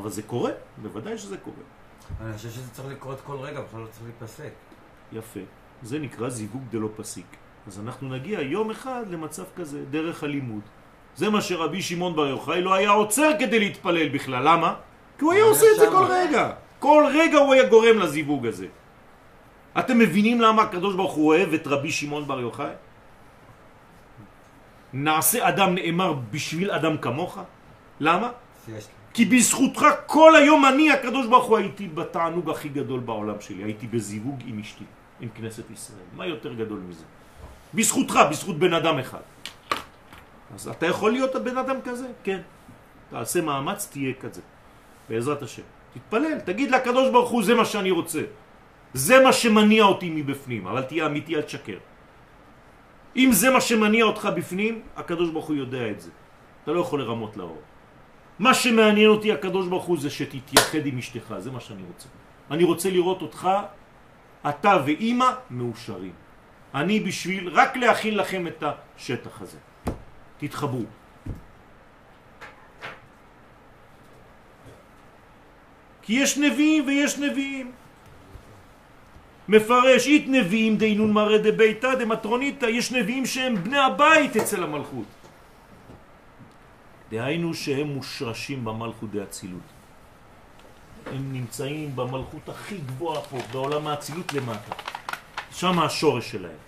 אבל זה קורה, בוודאי שזה קורה. אני חושב שזה צריך לקרות כל רגע, בכלל לא צריך להיפסק. יפה. זה נקרא זיווג דלא פסיק. אז אנחנו נגיע יום אחד למצב כזה, דרך הלימוד. זה מה שרבי שמעון בר יוחאי לא היה עוצר כדי להתפלל בכלל. למה? כי הוא היה עושה את זה כל רגע. כל רגע הוא היה גורם לזיווג הזה. אתם מבינים למה הקדוש ברוך הוא אוהב את רבי שמעון בר יוחאי? נעשה אדם נאמר בשביל אדם כמוך? למה? כי בזכותך כל היום אני, הקדוש ברוך הוא, הייתי בתענוג הכי גדול בעולם שלי. הייתי בזיווג עם אשתי, עם כנסת ישראל. מה יותר גדול מזה? בזכותך, בזכות בן אדם אחד. אז אתה יכול להיות הבן אדם כזה? כן. תעשה מאמץ, תהיה כזה. בעזרת השם. תתפלל, תגיד לקדוש ברוך הוא, זה מה שאני רוצה. זה מה שמניע אותי מבפנים, אבל תהיה אמיתי, אל תשקר. אם זה מה שמניע אותך בפנים, הקדוש ברוך הוא יודע את זה. אתה לא יכול לרמות לאור. מה שמעניין אותי הקדוש ברוך הוא זה שתתייחד עם אשתך, זה מה שאני רוצה. אני רוצה לראות אותך, אתה ואימא, מאושרים. אני בשביל רק להכין לכם את השטח הזה. תתחברו. כי יש נביאים ויש נביאים. מפרש אית נביאים דינון מראה דביתא דמטרוניתא, יש נביאים שהם בני הבית אצל המלכות. דהיינו שהם מושרשים במלכות דאצילות. הם נמצאים במלכות הכי גבוהה פה, בעולם האצילות למטה. שם השורש שלהם.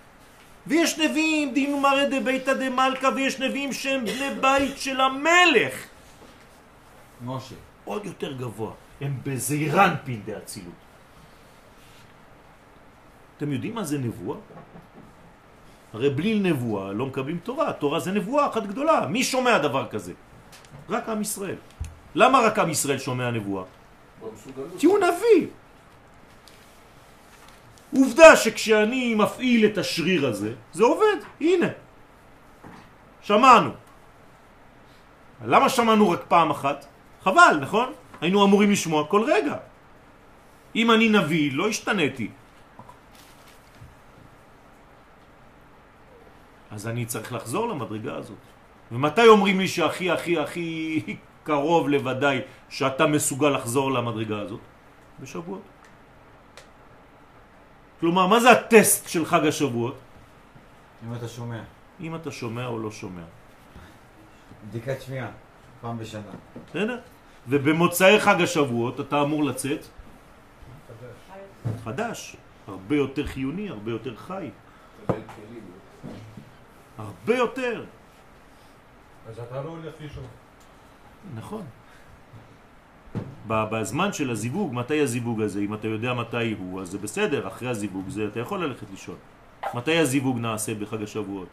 ויש נביאים, דינו מראה דביתא דמלכה, ויש נביאים שהם בני בית של המלך. משה. עוד יותר גבוה. הם בזעירנפין דאצילות. אתם יודעים מה זה נבואה? הרי בלי נבואה לא מקבלים תורה, תורה זה נבואה אחת גדולה. מי שומע דבר כזה? רק עם ישראל. למה רק עם ישראל שומע נבואה? כי הוא נביא. עובדה שכשאני מפעיל את השריר הזה, זה עובד, הנה. שמענו. למה שמענו רק פעם אחת? חבל, נכון? היינו אמורים לשמוע כל רגע. אם אני נביא, לא השתניתי. אז אני צריך לחזור למדרגה הזאת. ומתי אומרים לי שהכי הכי הכי קרוב לוודאי שאתה מסוגל לחזור למדרגה הזאת? בשבועות. כלומר, מה זה הטסט של חג השבועות? אם אתה שומע. אם אתה שומע או לא שומע. בדיקת שמיעה, פעם בשנה. בסדר? ובמוצאי חג השבועות אתה אמור לצאת חדש. חדש. הרבה יותר חיוני, הרבה יותר חי. הרבה יותר. אז אתה לא הולך לישון. נכון. בזמן של הזיווג, מתי הזיווג הזה? אם אתה יודע מתי הוא, אז זה בסדר, אחרי הזיווג זה אתה יכול ללכת לישון. מתי הזיווג נעשה בחג השבועות?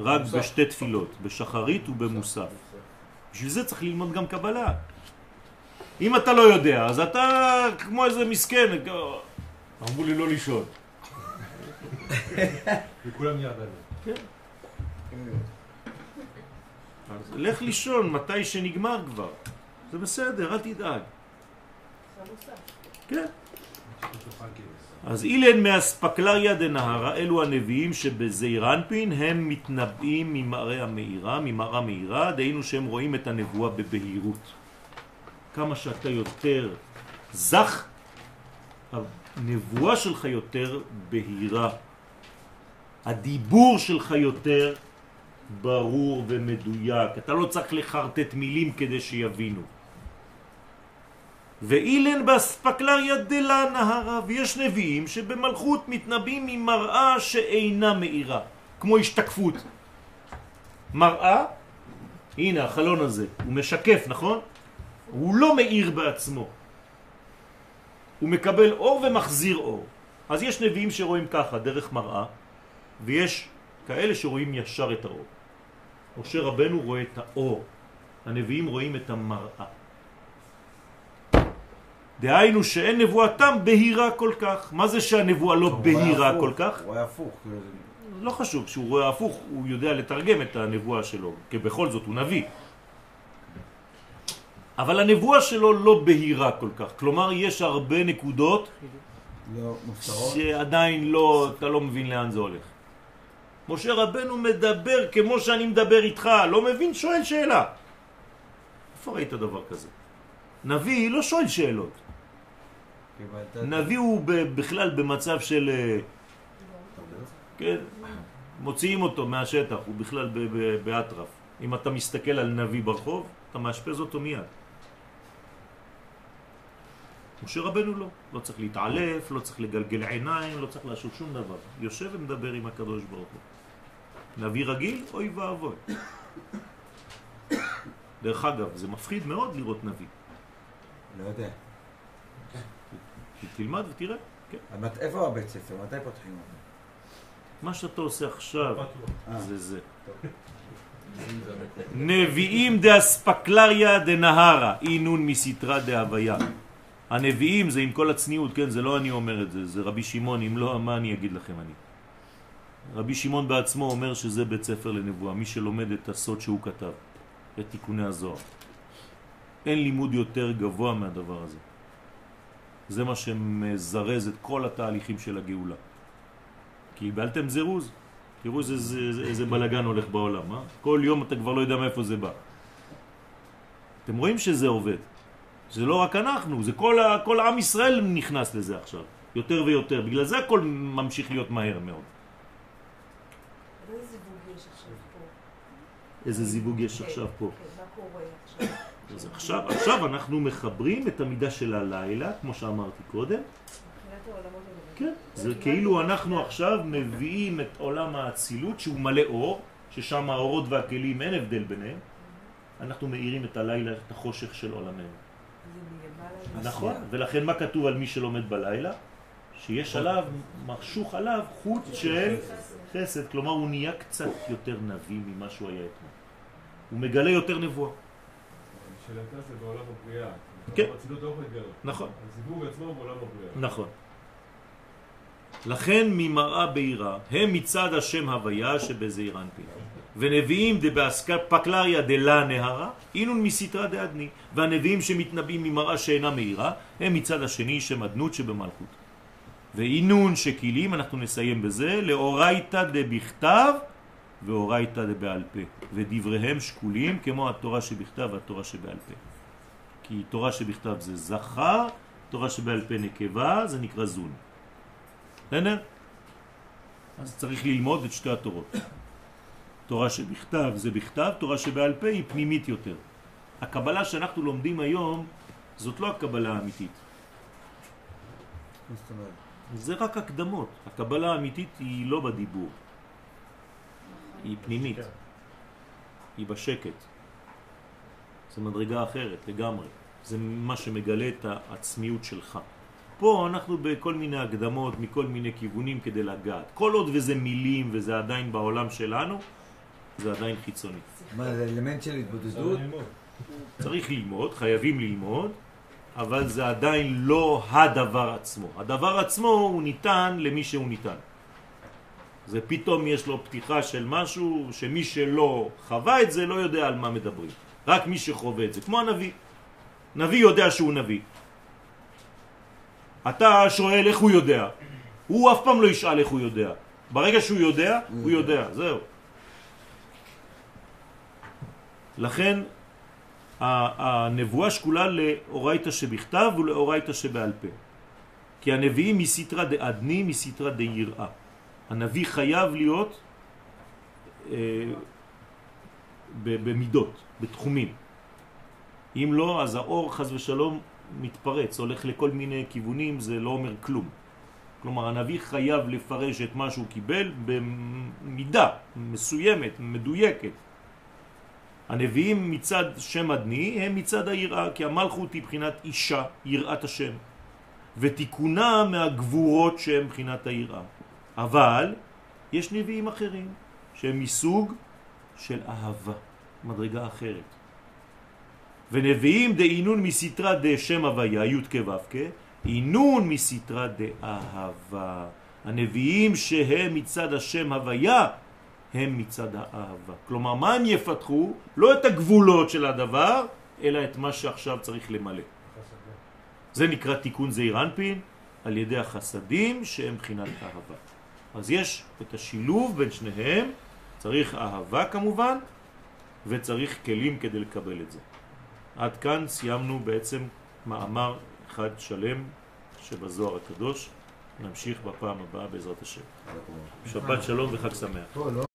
רק בשתי תפילות, בשחרית ובמוסף. בשביל זה צריך ללמוד גם קבלה. אם אתה לא יודע, אז אתה כמו איזה מסכן, אמרו לי לא לישון. וכולם ירדנו. כן. לך לישון מתי שנגמר כבר. זה בסדר, אל תדאג. כן. אז אילן מאספקלריה דנהרה, אלו הנביאים שבזעירנפין הם מתנבאים ממראה המאירה, ממראה מאירה, דהיינו שהם רואים את הנבואה בבהירות. כמה שאתה יותר זך, הנבואה שלך יותר בהירה. הדיבור שלך יותר ברור ומדויק. אתה לא צריך לחרטט מילים כדי שיבינו. ואילן באספקלריה דלה נהרה, ויש נביאים שבמלכות מתנבאים ממראה שאינה מאירה, כמו השתקפות. מראה, הנה החלון הזה, הוא משקף, נכון? הוא לא מאיר בעצמו. הוא מקבל אור ומחזיר אור. אז יש נביאים שרואים ככה, דרך מראה, ויש כאלה שרואים ישר את האור. משה רבנו רואה את האור, הנביאים רואים את המראה. דהיינו שאין נבואתם בהירה כל כך. מה זה שהנבואה לא בהירה כל כך? הוא רואה הפוך. לא חשוב, כשהוא רואה הפוך הוא יודע לתרגם את הנבואה שלו, כי בכל זאת הוא נביא. אבל הנבואה שלו לא בהירה כל כך, כלומר יש הרבה נקודות לא. שעדיין לא, אתה לא מבין לאן זה הולך. משה רבנו מדבר כמו שאני מדבר איתך, לא מבין, שואל שאלה. איפה ראית דבר כזה? נביא לא שואל שאלות. נביא הוא בכלל במצב של... אה, כן, מוציאים אותו מהשטח, הוא בכלל באטרף. אם אתה מסתכל על נביא ברחוב, אתה מאשפז אותו מיד. משה רבנו לא, לא צריך להתעלף, לא צריך לגלגל עיניים, לא צריך לעשות שום דבר. יושב ומדבר עם הקדוש ברוך הוא. נביא רגיל, אוי ואבוי. דרך אגב, זה מפחיד מאוד לראות נביא. לא יודע. תלמד ותראה. כן. איפה הבית ספר? מתי פותחים אותו? מה שאתה עושה עכשיו. זה זה. נביאים דאספקלריה דנהרה, אינון מסתרה דהוויה. הנביאים זה עם כל הצניעות, כן? זה לא אני אומר את זה, זה רבי שמעון, אם לא, מה אני אגיד לכם אני? רבי שמעון בעצמו אומר שזה בית ספר לנבואה, מי שלומד את הסוד שהוא כתב, את תיקוני הזוהר. אין לימוד יותר גבוה מהדבר הזה. זה מה שמזרז את כל התהליכים של הגאולה. קיבלתם זירוז, תראו איזה, איזה, איזה בלגן הולך בעולם, אה? כל יום אתה כבר לא יודע מאיפה זה בא. אתם רואים שזה עובד. זה לא רק אנחנו, זה כל, ה, כל עם ישראל נכנס לזה עכשיו, יותר ויותר. בגלל זה הכל ממשיך להיות מהר מאוד. איזה זיווג יש עכשיו פה? איזה זיווג יש עכשיו פה. מה קורה עכשיו? אז עכשיו, עכשיו אנחנו מחברים את המידה של הלילה, כמו שאמרתי קודם. כן. זה כאילו אנחנו. עכשיו מביאים את עולם האצילות שהוא מלא אור, ששם האורות והכלים אין הבדל ביניהם. אנחנו מאירים את הלילה, את החושך של עולמנו. נכון, ולכן מה כתוב על מי שלומד בלילה? שיש עליו, משוך עליו חוט של חסד, כלומר הוא נהיה קצת יותר נביא ממה שהוא היה אתמול. הוא מגלה יותר נבואה. שאלתה זה בעולם הבריאה. כן. לא. נכון. הזיווג עצמו בעולם הבריאה. נכון. לכן ממראה בהירה הם מצד השם הוויה שבזעיר אנפין. ונביאים דבאספקלריה דלה נהרה, אינון מסתרה דאדני. והנביאים שמתנבאים ממראה שאינה מהירה, הם מצד השני שם אדנות שבמלכות. ואינון שקילים, אנחנו נסיים בזה, לאורייתא דבכתב ואורייתא דבעל פה. ודבריהם שקולים כמו התורה שבכתב והתורה שבעל פה. כי תורה שבכתב זה זכר, תורה שבעל פה נקבה, זה נקרא זון. בסדר? אז צריך ללמוד את שתי התורות. תורה שבכתב זה בכתב, תורה שבעל פה היא פנימית יותר. הקבלה שאנחנו לומדים היום זאת לא הקבלה האמיתית. זה רק הקדמות. הקבלה האמיתית היא לא בדיבור, היא פנימית. היא בשקט. זה מדרגה אחרת לגמרי. זה מה שמגלה את העצמיות שלך. פה אנחנו בכל מיני הקדמות, מכל מיני כיוונים כדי לגעת. כל עוד וזה מילים וזה עדיין בעולם שלנו, זה עדיין חיצוני. מה, זה אלמנט של התבודדות? צריך ללמוד, חייבים ללמוד, אבל זה עדיין לא הדבר עצמו. הדבר עצמו הוא ניתן למי שהוא ניתן. זה פתאום יש לו פתיחה של משהו שמי שלא חווה את זה לא יודע על מה מדברים. רק מי שחווה את זה, כמו הנביא. נביא יודע שהוא נביא. אתה שואל איך הוא יודע. הוא אף פעם לא ישאל איך הוא יודע. ברגע שהוא יודע, הוא יודע, זהו. לכן הנבואה שקולה לאורייתא שבכתב ולאורייתא שבעל פה. כי הנביאים מסתרא דאדני, מסתרא דיראה. הנביא חייב להיות אה, במידות, בתחומים. אם לא, אז האור חז ושלום מתפרץ, הולך לכל מיני כיוונים, זה לא אומר כלום. כלומר, הנביא חייב לפרש את מה שהוא קיבל במידה מסוימת, מדויקת. הנביאים מצד שם אדני הם מצד היראה, כי המלכות היא בחינת אישה, יראת השם, ותיקונה מהגבורות שהם בחינת היראה. אבל יש נביאים אחרים שהם מסוג של אהבה, מדרגה אחרת. ונביאים דאינון מסתרה דשם הוויה, י' כו' כ', אינון מסתרה דאהבה. הנביאים שהם מצד השם הוויה, הם מצד האהבה. כלומר, מה הם יפתחו? לא את הגבולות של הדבר, אלא את מה שעכשיו צריך למלא. זה נקרא תיקון זעיר אנפין על ידי החסדים שהם בחינת אהבה. אז יש את השילוב בין שניהם, צריך אהבה כמובן, וצריך כלים כדי לקבל את זה. עד כאן סיימנו בעצם מאמר אחד שלם שבזוהר הקדוש. נמשיך בפעם הבאה בעזרת השם. שבת שלום וחג שמח.